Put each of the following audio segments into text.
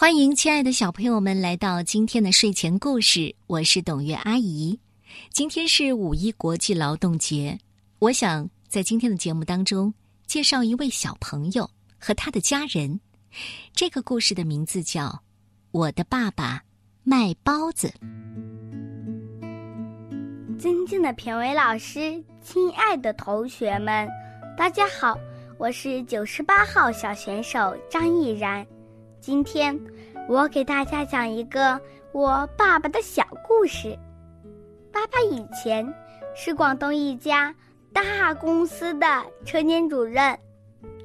欢迎亲爱的小朋友们来到今天的睡前故事，我是董月阿姨。今天是五一国际劳动节，我想在今天的节目当中介绍一位小朋友和他的家人。这个故事的名字叫《我的爸爸卖包子》。尊敬的评委老师，亲爱的同学们，大家好，我是九十八号小选手张毅然。今天，我给大家讲一个我爸爸的小故事。爸爸以前是广东一家大公司的车间主任，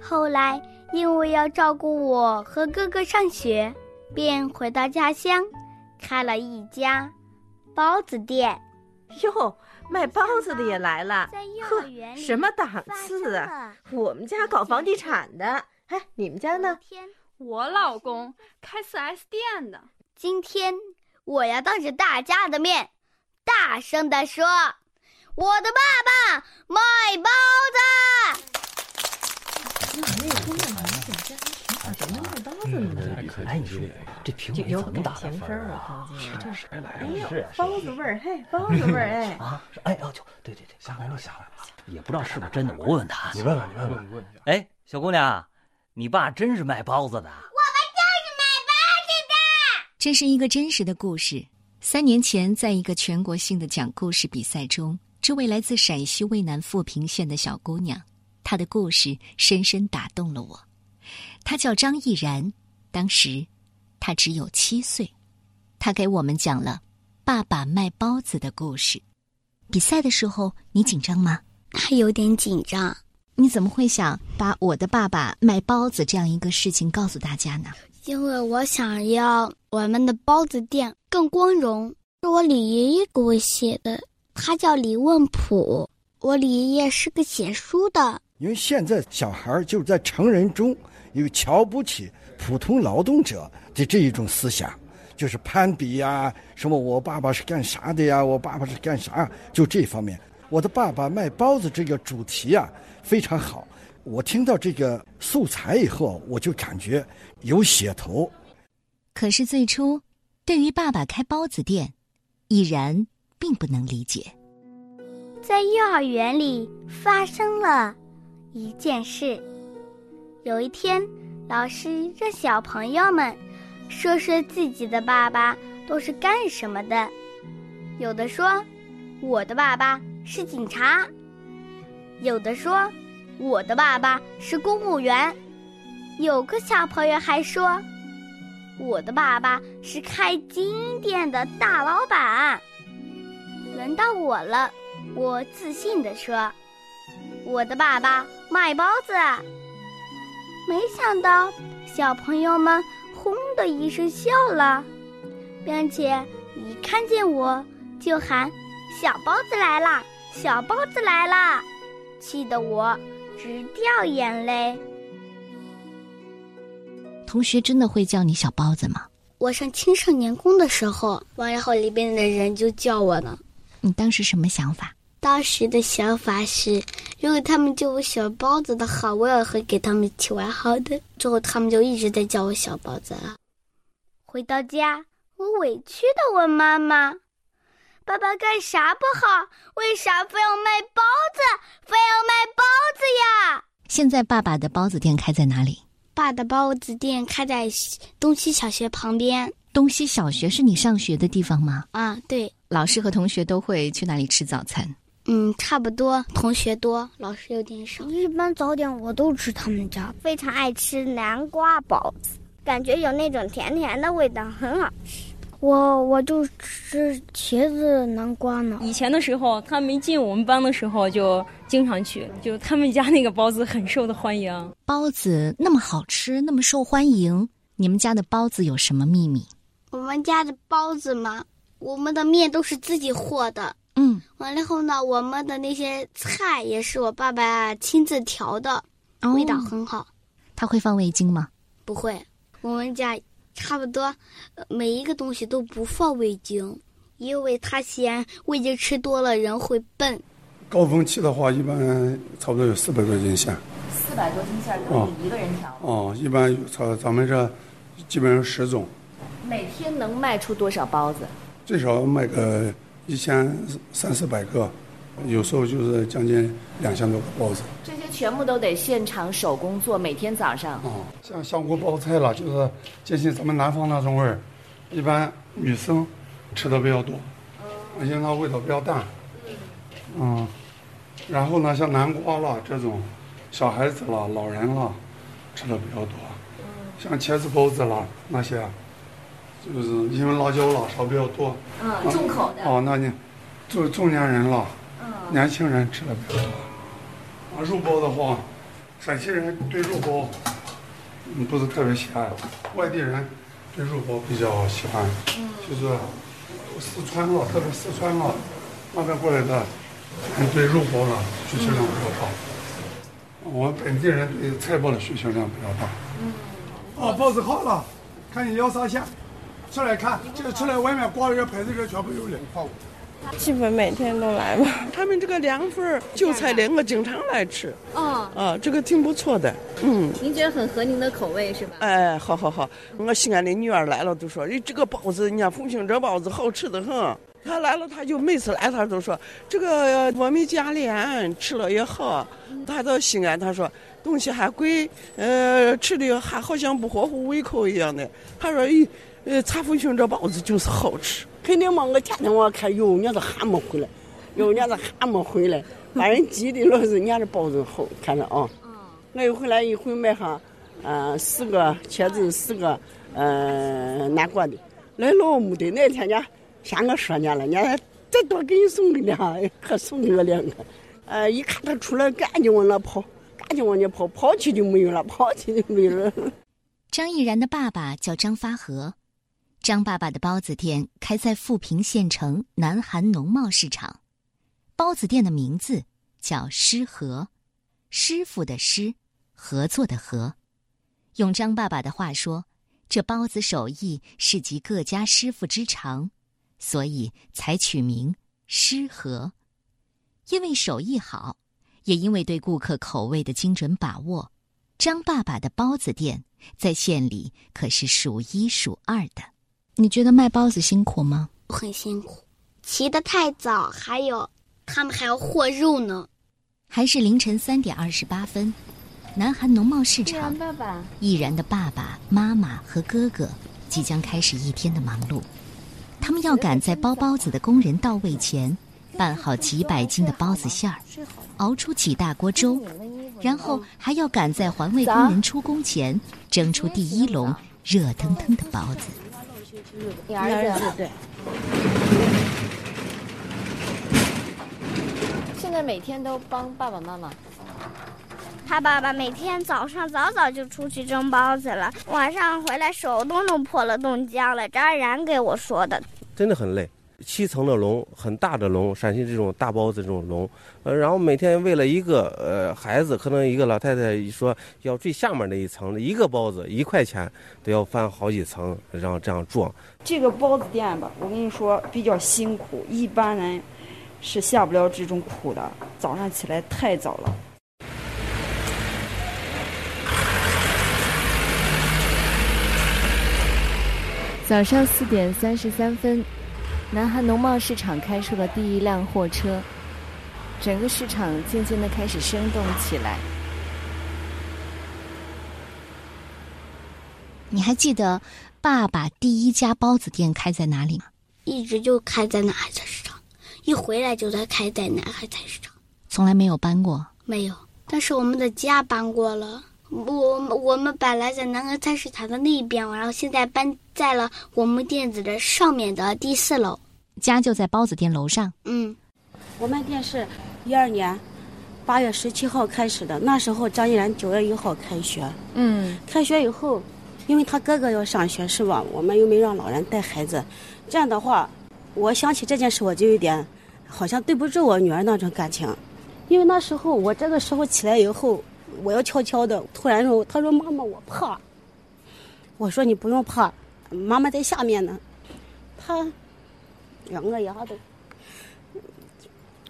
后来因为要照顾我和哥哥上学，便回到家乡，开了一家包子店。哟，卖包子的也来了，呵，什么档次啊？我们家搞房地产的，哎，你们家呢？我老公开 4S 店的。今天我要当着大家的面，大声的说：“我的爸爸卖包子。”哎，你说这评委怎么打的分啊？这谁来了？是包子味儿，嘿，包子味儿，哎啊！哎，哦，就对对对，下来了，下来了，也不知道是不是真的，我问问他。你问问，你问问，问哎，小姑娘。你爸真是卖包子的。我们就是卖包子的。这是一个真实的故事。三年前，在一个全国性的讲故事比赛中，这位来自陕西渭南富平县的小姑娘，她的故事深深打动了我。她叫张毅然，当时她只有七岁。她给我们讲了爸爸卖包子的故事。比赛的时候，你紧张吗？还有点紧张。你怎么会想把我的爸爸卖包子这样一个事情告诉大家呢？因为我想要我们的包子店更光荣。是我李爷爷给我写的，他叫李问普。我李爷爷是个写书的。因为现在小孩就是在成人中有瞧不起普通劳动者的这一种思想，就是攀比呀，什么我爸爸是干啥的呀，我爸爸是干啥，就这方面。我的爸爸卖包子这个主题啊。非常好，我听到这个素材以后，我就感觉有写头。可是最初，对于爸爸开包子店，已然并不能理解。在幼儿园里发生了一件事。有一天，老师让小朋友们说说自己的爸爸都是干什么的。有的说：“我的爸爸是警察。”有的说，我的爸爸是公务员；有个小朋友还说，我的爸爸是开金店的大老板。轮到我了，我自信地说，我的爸爸卖包子。没想到小朋友们轰的一声笑了，并且一看见我就喊：“小包子来啦！小包子来啦！”气得我直掉眼泪。同学真的会叫你小包子吗？我上青少年宫的时候，完然后里边的人就叫我呢。你当时什么想法？当时的想法是，如果他们叫我小包子的话，我也会给他们起外号的。之后他们就一直在叫我小包子了。回到家，我委屈的问妈妈。爸爸干啥不好？为啥非要卖包子？非要卖包子呀？现在爸爸的包子店开在哪里？爸的包子店开在东西小学旁边。东西小学是你上学的地方吗？啊，对。老师和同学都会去那里吃早餐？嗯，差不多。同学多，老师有点少。一般早点我都吃他们家，非常爱吃南瓜包子，感觉有那种甜甜的味道，很好吃。我我就吃茄子南瓜呢。以前的时候，他没进我们班的时候，就经常去。就他们家那个包子很受的欢迎。包子那么好吃，那么受欢迎，你们家的包子有什么秘密？我们家的包子嘛，我们的面都是自己和的。嗯，完了后呢，我们的那些菜也是我爸爸亲自调的，味道很好。他会放味精吗？不会，我们家。差不多，每一个东西都不放味精，因为他嫌味精吃多了人会笨。高峰期的话，一般差不多有四百多斤馅。四百多斤馅都是一个人调。哦，一般咱咱们这基本上十种，每天能卖出多少包子？最少卖个一千三四百个，有时候就是将近两千多个包子。这些全部都得现场手工做，每天早上。哦，像香锅包菜了，就是接近咱们南方那种味儿，一般女生吃的比较多，因为它味道比较淡。嗯，然后呢，像南瓜了这种，小孩子了、老人了，吃的比较多。像茄子包子啦那些，就是因为辣椒啦炒比较多。嗯，重口的。哦，那你中中年人了，年轻人吃的比较多。啊，肉包的话，陕西人对肉包嗯不是特别喜爱，外地人对肉包比较喜欢。嗯，就是四川了，特别四川了那边过来的人对肉包的需求量比较大。我们本地人对菜包的需求量比较大。嗯。哦，包子好了，看你要啥馅，出来看，这个出来外面挂了个牌子，这全部有了。基本每天都来吧。他们这个凉粉、韭菜莲，我经常来吃。哦，啊，这个挺不错的。嗯，您觉得很合您的口味是吧？哎，好好好，我西安的女儿来了都说，你这个包子，人家凤平这包子好吃的很。她来了，她就每次来，她都说这个糯米加莲吃了也好。她到西安，她说东西还贵，呃，吃的还好像不合乎胃口一样的。她说，咦，呃，茶凤平这包子就是好吃。肯定嘛，我天天我看有伢子还没回来，有伢子还没回来，把人急的老是伢的包子好，看着啊。我一回来一回买上，嗯，四个茄子，四个，嗯，南瓜的。来老没得，那天家嫌我说伢了，伢再多给你送个俩，还送给我两个。呃，一看他出来，赶紧往那跑，赶紧往那跑，跑去就没有了，跑去就没有了。张毅然的爸爸叫张发和。张爸爸的包子店开在富平县城南韩农贸市场，包子店的名字叫师和，师傅的师，合作的合。用张爸爸的话说，这包子手艺是集各家师傅之长，所以才取名师和。因为手艺好，也因为对顾客口味的精准把握，张爸爸的包子店在县里可是数一数二的。你觉得卖包子辛苦吗？很辛苦，起得太早，还有他们还要和肉呢。还是凌晨三点二十八分，南韩农贸市场，毅然的爸爸妈妈和哥哥即将开始一天的忙碌。他们要赶在包包子的工人到位前，拌好几百斤的包子馅儿，熬出几大锅粥，然后还要赶在环卫工人出工前，蒸出第一笼热腾腾的包子。你儿子对。现在每天都帮爸爸妈妈。他爸爸每天早上早早就出去蒸包子了，晚上回来手都弄破了冻僵了。张然给我说的。真的很累，七层的笼，很大的笼，陕西这种大包子这种笼，呃，然后每天为了一个呃孩子，可能一个老太太说要最下面那一层，一个包子一块钱都要翻好几层，然后这样做。这个包子店吧，我跟你说比较辛苦，一般人是下不了这种苦的。早上起来太早了。早上四点三十三分，南韩农贸市场开出了第一辆货车，整个市场渐渐的开始生动起来。你还记得爸爸第一家包子店开在哪里吗？一直就开在南海菜市场，一回来就在开在南海菜市场，从来没有搬过。没有，但是我们的家搬过了。我我们本来在南海菜市场的那一边，然后现在搬在了我们店子的上面的第四楼。家就在包子店楼上。嗯，我们店是一二年八月十七号开始的，那时候张一然九月一号开学。嗯，开学以后，因为他哥哥要上学是吧？我们又没让老人带孩子，这样的话，我想起这件事我就有点好像对不住我女儿那种感情，因为那时候我这个时候起来以后。我要悄悄的，突然说：“他说妈妈，我怕。”我说：“你不用怕，妈妈在下面呢。”他两个丫头，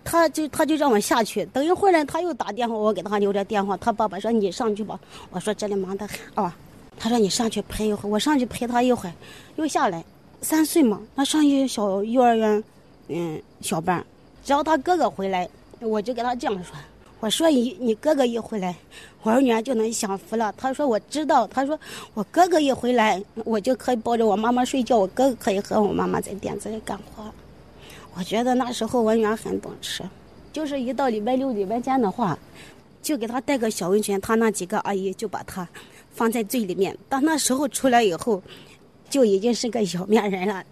他就他就让我下去。等一会儿呢，他又打电话，我给他留着电话。他爸爸说：“你上去吧。”我说：“这里忙得很啊。”他说你上去陪一会儿，我上去陪他一会儿，又下来。三岁嘛，他上一小幼儿园，嗯，小班。只要他哥哥回来，我就给他这样说：“我说你你哥哥一回来，我女儿就能享福了。”他说：“我知道。”他说：“我哥哥一回来，我就可以抱着我妈妈睡觉，我哥哥可以和我妈妈在店子里干活。”我觉得那时候我女儿很懂事，就是一到礼拜六、礼拜天的话，就给他带个小温泉，他那几个阿姨就把他放在最里面。到那时候出来以后。就已经是个小面人了，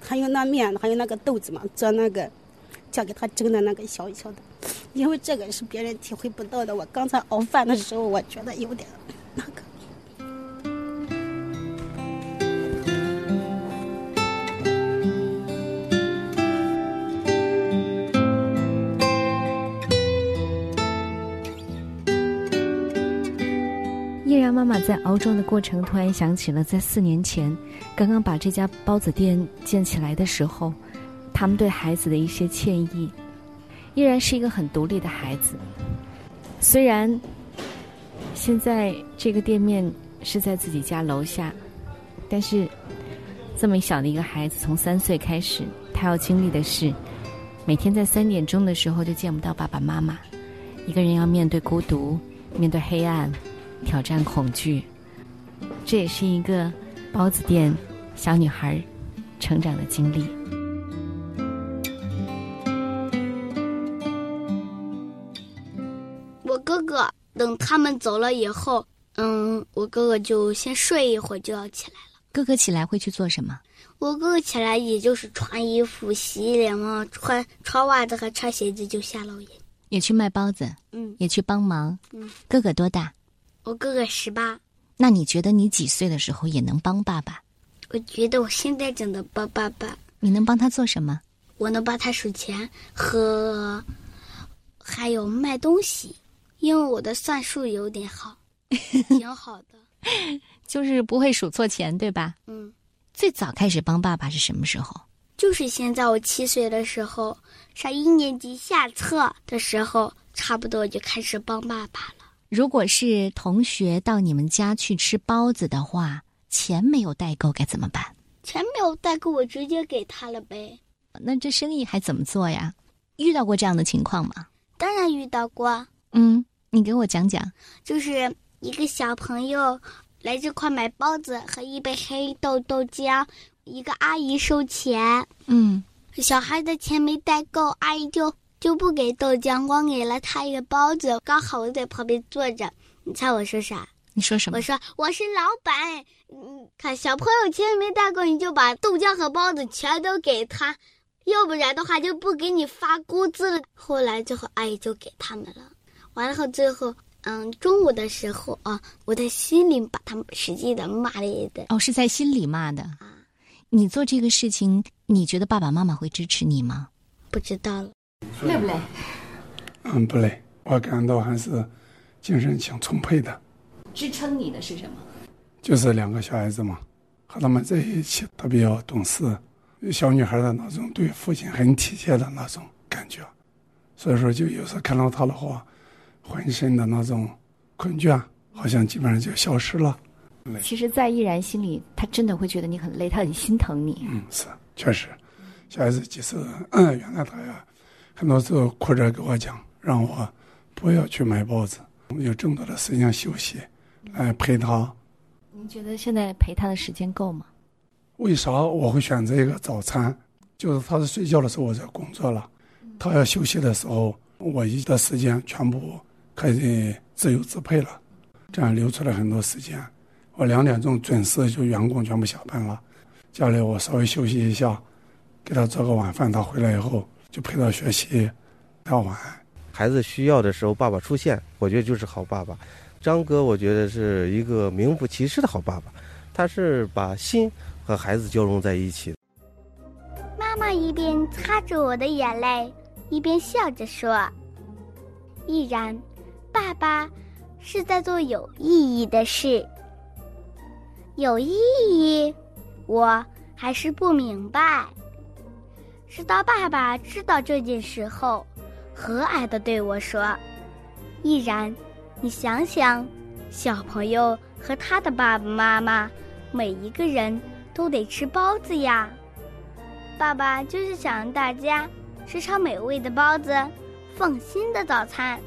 还有那面，还有那个豆子嘛，做那个，叫给他蒸的那个小小的，因为这个是别人体会不到的。我刚才熬饭的时候，我觉得有点那个。依然妈妈在熬粥的过程，突然想起了在四年前刚刚把这家包子店建起来的时候，他们对孩子的一些歉意。依然是一个很独立的孩子，虽然现在这个店面是在自己家楼下，但是这么小的一个孩子，从三岁开始，他要经历的是每天在三点钟的时候就见不到爸爸妈妈，一个人要面对孤独，面对黑暗。挑战恐惧，这也是一个包子店小女孩成长的经历。哥哥等他们走了以后，嗯，我哥哥就先睡一会儿，就要起来了。哥哥起来会去做什么？我哥哥起来也就是穿衣服、洗脸嘛，穿穿袜子和穿鞋子就下楼也也去卖包子，嗯，也去帮忙。嗯，哥哥多大？我哥哥十八，那你觉得你几岁的时候也能帮爸爸？我觉得我现在就能帮爸爸。你能帮他做什么？我能帮他数钱和，还有卖东西，因为我的算术有点好，挺好的。就是不会数错钱，对吧？嗯。最早开始帮爸爸是什么时候？就是现在，我七岁的时候，上一年级下册的时候，差不多就开始帮爸爸了。如果是同学到你们家去吃包子的话，钱没有带够该怎么办？钱没有带够，我直接给他了呗。那这生意还怎么做呀？遇到过这样的情况吗？当然遇到过。嗯，你给我讲讲。就是一个小朋友来这块买包子和一杯黑豆豆浆，一个阿姨收钱。嗯，小孩的钱没带够，阿姨就。就不给豆浆，光给了他一个包子。刚好我在旁边坐着，你猜我说啥？你说什么？我说我是老板。嗯，看小朋友钱没带够，你就把豆浆和包子全都给他，要不然的话就不给你发工资了。后来最后阿姨就给他们了。完了后最后，嗯，中午的时候啊，我在心里把他们使劲的骂了一顿。哦，是在心里骂的啊。你做这个事情，你觉得爸爸妈妈会支持你吗？不知道了。累不累？嗯，不累。我感到还是精神挺充沛的。支撑你的是什么？就是两个小孩子嘛，和他们在一起，他比较懂事，小女孩的那种对父亲很体贴的那种感觉。所以说，就有时候看到他的话，浑身的那种困倦，好像基本上就消失了。其实，在依然心里，他真的会觉得你很累，他很心疼你。嗯，是，确实，小孩子其实嗯，原来他呀。很多时候哭着跟我讲，让我不要去买包子，有更多的时间休息，来陪他。您觉得现在陪他的时间够吗？为啥我会选择一个早餐？就是他是睡觉的时候我在工作了，他要休息的时候，我一的时间全部可以自由支配了，这样留出来很多时间。我两点钟准时就员工全部下班了，家里我稍微休息一下，给他做个晚饭，他回来以后。就陪他学习，到晚。孩子需要的时候，爸爸出现，我觉得就是好爸爸。张哥，我觉得是一个名副其实的好爸爸，他是把心和孩子交融在一起。妈妈一边擦着我的眼泪，一边笑着说：“毅然，爸爸是在做有意义的事。有意义？我还是不明白。”直到爸爸知道这件事后，和蔼的对我说：“毅然，你想想，小朋友和他的爸爸妈妈，每一个人都得吃包子呀。爸爸就是想让大家吃上美味的包子，放心的早餐，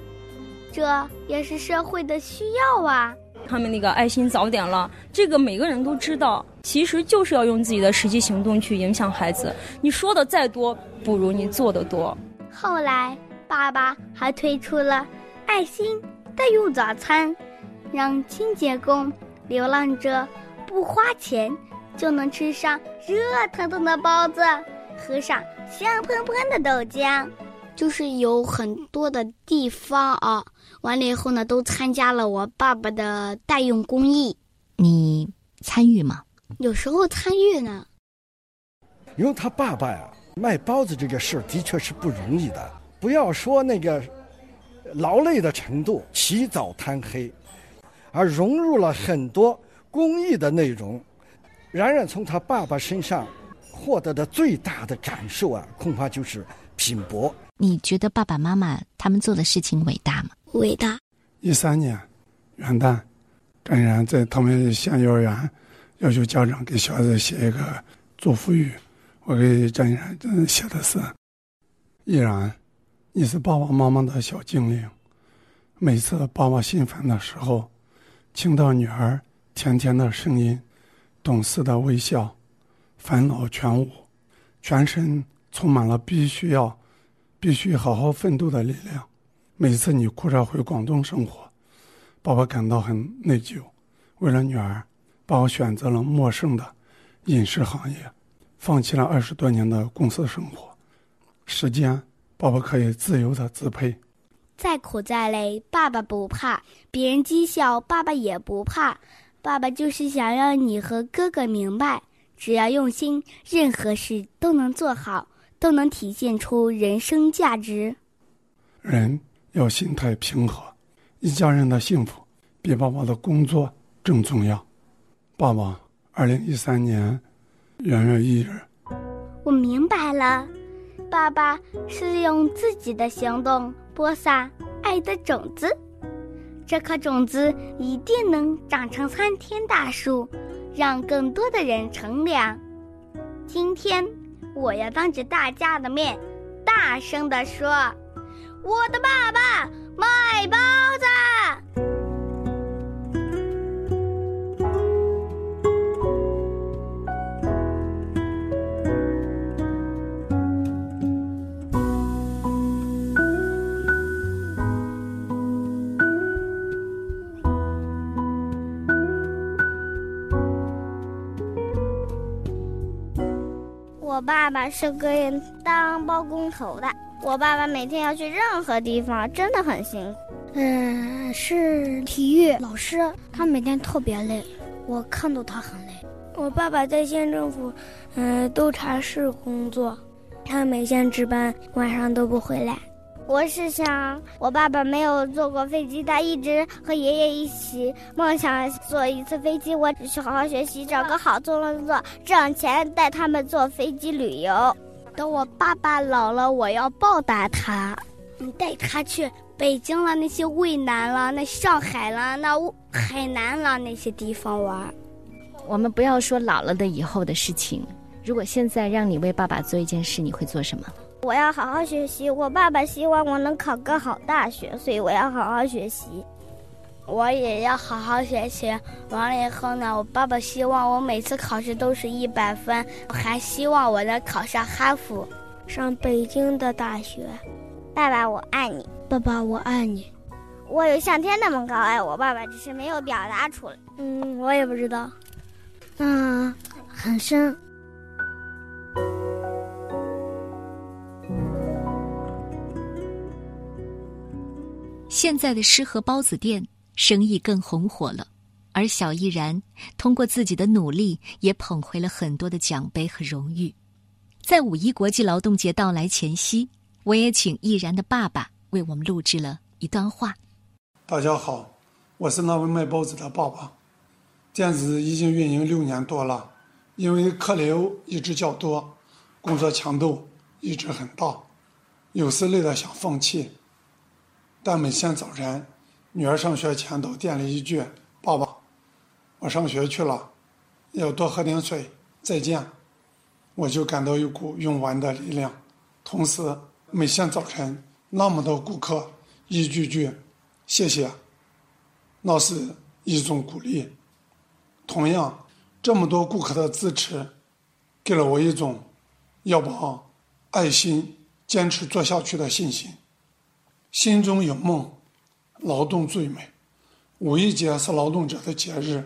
这也是社会的需要啊。他们那个爱心早点了，这个每个人都知道，其实就是要用自己的实际行动去影响孩子。你说的再多，不如你做的多。后来，爸爸还推出了爱心代用早餐，让清洁工、流浪者不花钱就能吃上热腾腾的包子，喝上香喷喷的豆浆。就是有很多的地方啊，完了以后呢，都参加了我爸爸的代用公益。你参与吗？有时候参与呢。因为他爸爸呀，卖包子这个事儿的确是不容易的。不要说那个劳累的程度，起早贪黑，而融入了很多公益的内容。然然从他爸爸身上获得的最大的感受啊，恐怕就是拼搏。你觉得爸爸妈妈他们做的事情伟大吗？伟大。一三年元旦，张依然在他们县幼儿园要求家长给小孩子写一个祝福语，我给张依然写的是：依然，你是爸爸妈妈的小精灵。每次爸爸心烦的时候，听到女儿甜甜的声音，懂事的微笑，烦恼全无，全身充满了必须要。必须好好奋斗的力量。每次你哭着回广东生活，爸爸感到很内疚。为了女儿，爸爸选择了陌生的饮食行业，放弃了二十多年的公司生活。时间，爸爸可以自由的支配。再苦再累，爸爸不怕；别人讥笑，爸爸也不怕。爸爸就是想让你和哥哥明白，只要用心，任何事都能做好。都能体现出人生价值。人要心态平和，一家人的幸福比爸爸的工作更重要。爸爸，二零一三年元月一日。我明白了，爸爸是用自己的行动播撒爱的种子，这颗种子一定能长成参天大树，让更多的人乘凉。今天。我要当着大家的面，大声地说：“我的爸爸卖包子。”我爸爸是个当包工头的。我爸爸每天要去任何地方，真的很辛苦。嗯，是体育老师，他每天特别累，我看到他很累。我爸爸在县政府，嗯，督察室工作，他每天值班，晚上都不回来。我是想，我爸爸没有坐过飞机，他一直和爷爷一起梦想坐一次飞机。我只需好好学习，找个好工作，挣钱带他们坐飞机旅游。等我爸爸老了，我要报答他，你带他去北京了，那些渭南了，那上海了，那海南了那些地方玩。我们不要说老了的以后的事情，如果现在让你为爸爸做一件事，你会做什么？我要好好学习。我爸爸希望我能考个好大学，所以我要好好学习。我也要好好学习。完了以后呢，我爸爸希望我每次考试都是一百分，还希望我能考上哈佛，上北京的大学。爸爸，我爱你。爸爸，我爱你。我有向天那么高爱我爸爸，只是没有表达出来。嗯，我也不知道。嗯，很深。现在的诗和包子店生意更红火了，而小毅然通过自己的努力，也捧回了很多的奖杯和荣誉。在五一国际劳动节到来前夕，我也请毅然的爸爸为我们录制了一段话。大家好，我是那位卖包子的爸爸。店子已经运营六年多了，因为客流一直较多，工作强度一直很大，有时累得想放弃。但每天早晨，女儿上学前到店里一句：“爸爸，我上学去了，要多喝点水，再见。我就感到一股用完的力量。同时，每天早晨那么多顾客一句句“谢谢”，那是一种鼓励。同样，这么多顾客的支持，给了我一种要把爱心坚持做下去的信心。心中有梦，劳动最美。五一节是劳动者的节日。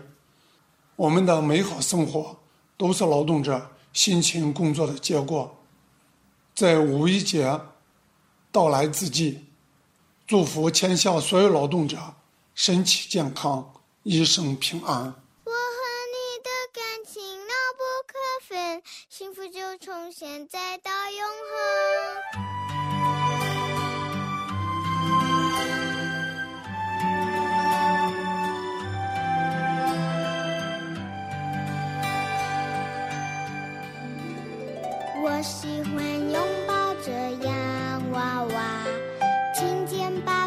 我们的美好生活都是劳动者辛勤工作的结果。在五一节到来之际，祝福天下所有劳动者身体健康，一生平安。我和你的感情牢不可分，幸福就从现在到永恒。我喜欢拥抱着洋娃娃，听见爸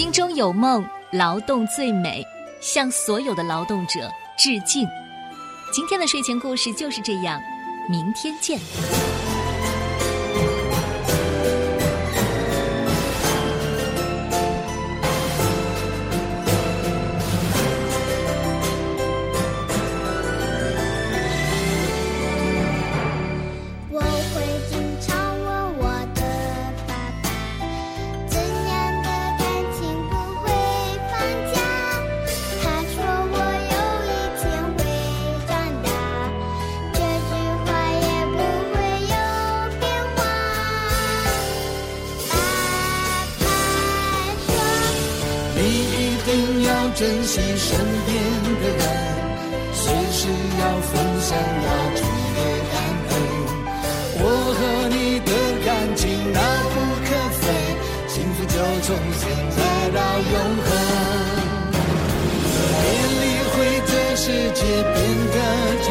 心中有梦，劳动最美，向所有的劳动者致敬。今天的睡前故事就是这样，明天见。要珍惜身边的人，随时要分享，要记得感恩。我和你的感情那不可分，幸福就从现在到永恒。别理会这世界变得惊